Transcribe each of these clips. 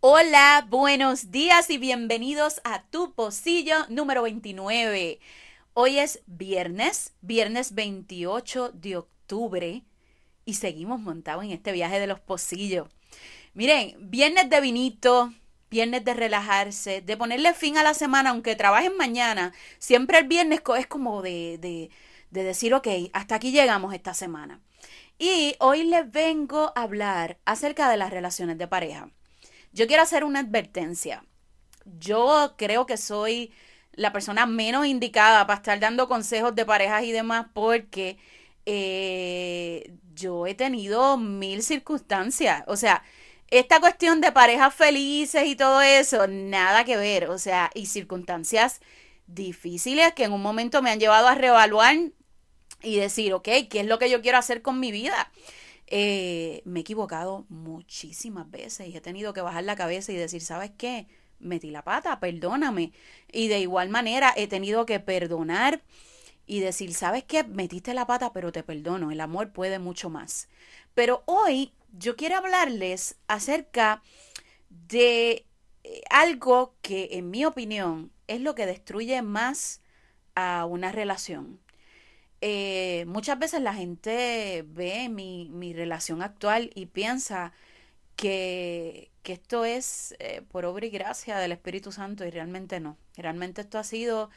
Hola, buenos días y bienvenidos a tu pocillo número 29. Hoy es viernes, viernes 28 de octubre y seguimos montados en este viaje de los pocillos. Miren, viernes de vinito, viernes de relajarse, de ponerle fin a la semana, aunque trabajen mañana, siempre el viernes es como de, de, de decir, ok, hasta aquí llegamos esta semana. Y hoy les vengo a hablar acerca de las relaciones de pareja. Yo quiero hacer una advertencia. Yo creo que soy la persona menos indicada para estar dando consejos de parejas y demás porque eh, yo he tenido mil circunstancias. O sea, esta cuestión de parejas felices y todo eso, nada que ver. O sea, y circunstancias difíciles que en un momento me han llevado a reevaluar y decir, ok, ¿qué es lo que yo quiero hacer con mi vida? Eh, me he equivocado muchísimas veces y he tenido que bajar la cabeza y decir, ¿sabes qué? Metí la pata, perdóname. Y de igual manera he tenido que perdonar y decir, ¿sabes qué? Metiste la pata, pero te perdono. El amor puede mucho más. Pero hoy yo quiero hablarles acerca de eh, algo que, en mi opinión, es lo que destruye más a una relación. Eh, muchas veces la gente ve mi, mi relación actual y piensa que, que esto es eh, por obra y gracia del Espíritu Santo y realmente no. Realmente esto ha sido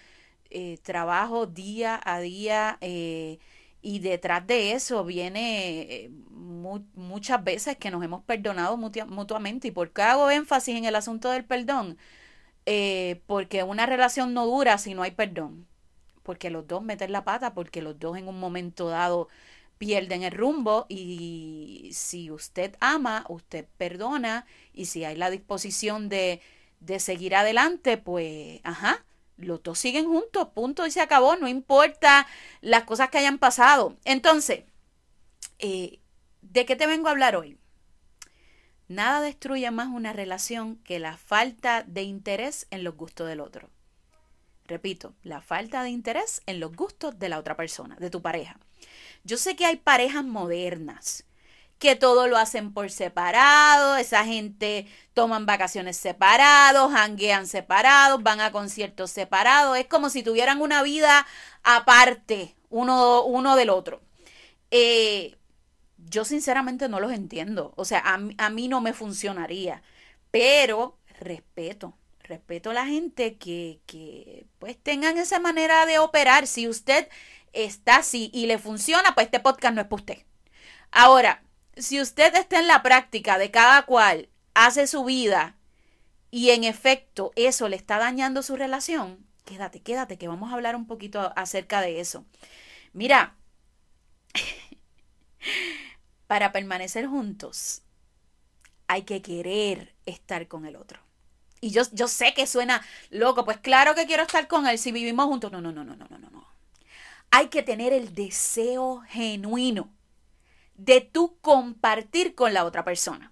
trabajo día a día y detrás de eso viene muchas veces que nos hemos perdonado mutuamente. ¿Y por qué hago énfasis en el asunto del perdón? porque una relación no dura si no hay perdón porque los dos meten la pata, porque los dos en un momento dado pierden el rumbo y si usted ama, usted perdona y si hay la disposición de, de seguir adelante, pues, ajá, los dos siguen juntos, punto y se acabó, no importa las cosas que hayan pasado. Entonces, eh, ¿de qué te vengo a hablar hoy? Nada destruye más una relación que la falta de interés en los gustos del otro. Repito, la falta de interés en los gustos de la otra persona, de tu pareja. Yo sé que hay parejas modernas que todo lo hacen por separado, esa gente toman vacaciones separados, hanguean separados, van a conciertos separados, es como si tuvieran una vida aparte uno, uno del otro. Eh, yo sinceramente no los entiendo, o sea, a, a mí no me funcionaría, pero respeto, respeto a la gente que, que pues tengan esa manera de operar. Si usted está así y le funciona, pues este podcast no es para usted. Ahora, si usted está en la práctica de cada cual hace su vida y en efecto eso le está dañando su relación, quédate, quédate, que vamos a hablar un poquito acerca de eso. Mira, para permanecer juntos hay que querer estar con el otro. Y yo, yo sé que suena loco, pues claro que quiero estar con él si vivimos juntos. No, no, no, no, no, no, no. Hay que tener el deseo genuino de tú compartir con la otra persona.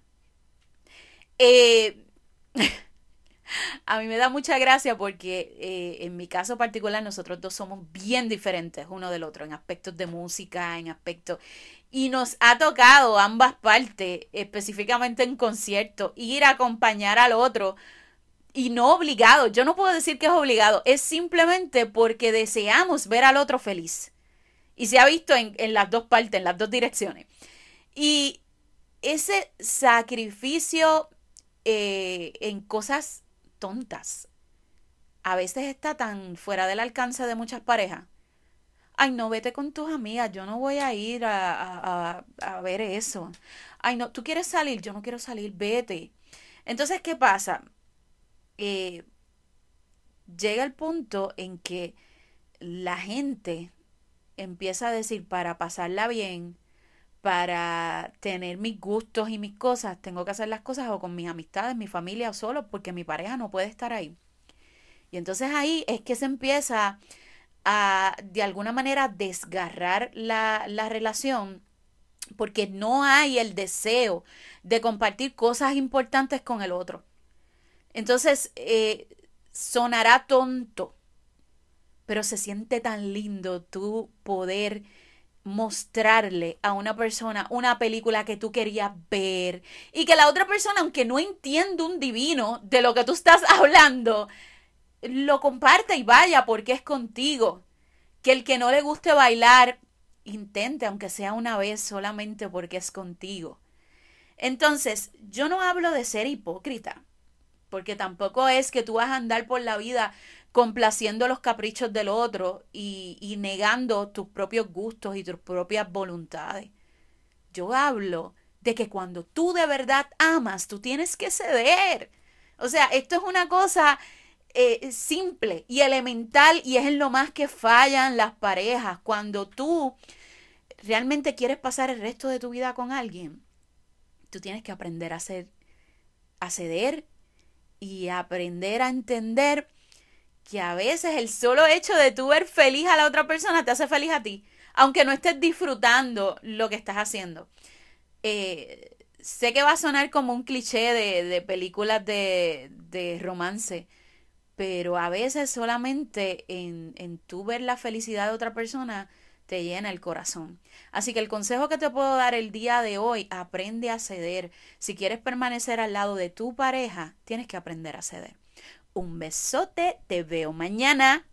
Eh, a mí me da mucha gracia porque eh, en mi caso particular nosotros dos somos bien diferentes uno del otro en aspectos de música, en aspectos... Y nos ha tocado ambas partes, específicamente en conciertos, ir a acompañar al otro y no obligado. Yo no puedo decir que es obligado, es simplemente porque deseamos ver al otro feliz. Y se ha visto en, las dos partes, en las dos direcciones. Y ese sacrificio eh, en cosas tontas a veces está tan fuera del alcance de muchas parejas. Ay, no, vete con tus amigas, yo no voy a ir a, a ver eso. Ay, no, tú quieres salir, yo no quiero salir, vete. Entonces, ¿qué pasa? Eh, llega el punto en que la gente empieza a decir, para pasarla bien, para tener mis gustos y mis cosas, tengo que hacer las cosas o con mis amistades, mi familia o solo, porque mi pareja no puede estar ahí. Y entonces ahí es que se empieza a, de alguna manera, desgarrar la, la relación porque no hay el deseo de compartir cosas importantes con el otro. Entonces, eh, sonará tonto, pero se siente tan lindo tú poder mostrarle a una persona una película que tú querías ver y que la otra persona, aunque no entienda un divino de lo que tú estás hablando, lo comparte y vaya porque es contigo. Que el que no le guste bailar, intente, aunque sea una vez solamente porque es contigo. Entonces, yo no hablo de ser hipócrita, porque tampoco es que tú vas a andar por la vida complaciendo los caprichos del otro y, negando tus propios gustos y tus propias voluntades. Yo hablo de que cuando tú de verdad amas, tú tienes que ceder. O sea, esto es una cosa eh, simple y elemental y es en lo más que fallan las parejas. Cuando tú realmente quieres pasar el resto de tu vida con alguien, tú tienes que aprender a, ser, a ceder y aprender a entender que a veces el solo hecho de tú ver feliz a la otra persona te hace feliz a ti, aunque no estés disfrutando lo que estás haciendo. Eh, sé que va a sonar como un cliché de, de películas de, de, romance, pero a veces solamente en, en tú ver la felicidad de otra persona te llena el corazón. Así que el consejo que te puedo dar el día de hoy, aprende a ceder. Si quieres permanecer al lado de tu pareja, tienes que aprender a ceder. Un besote, te veo mañana.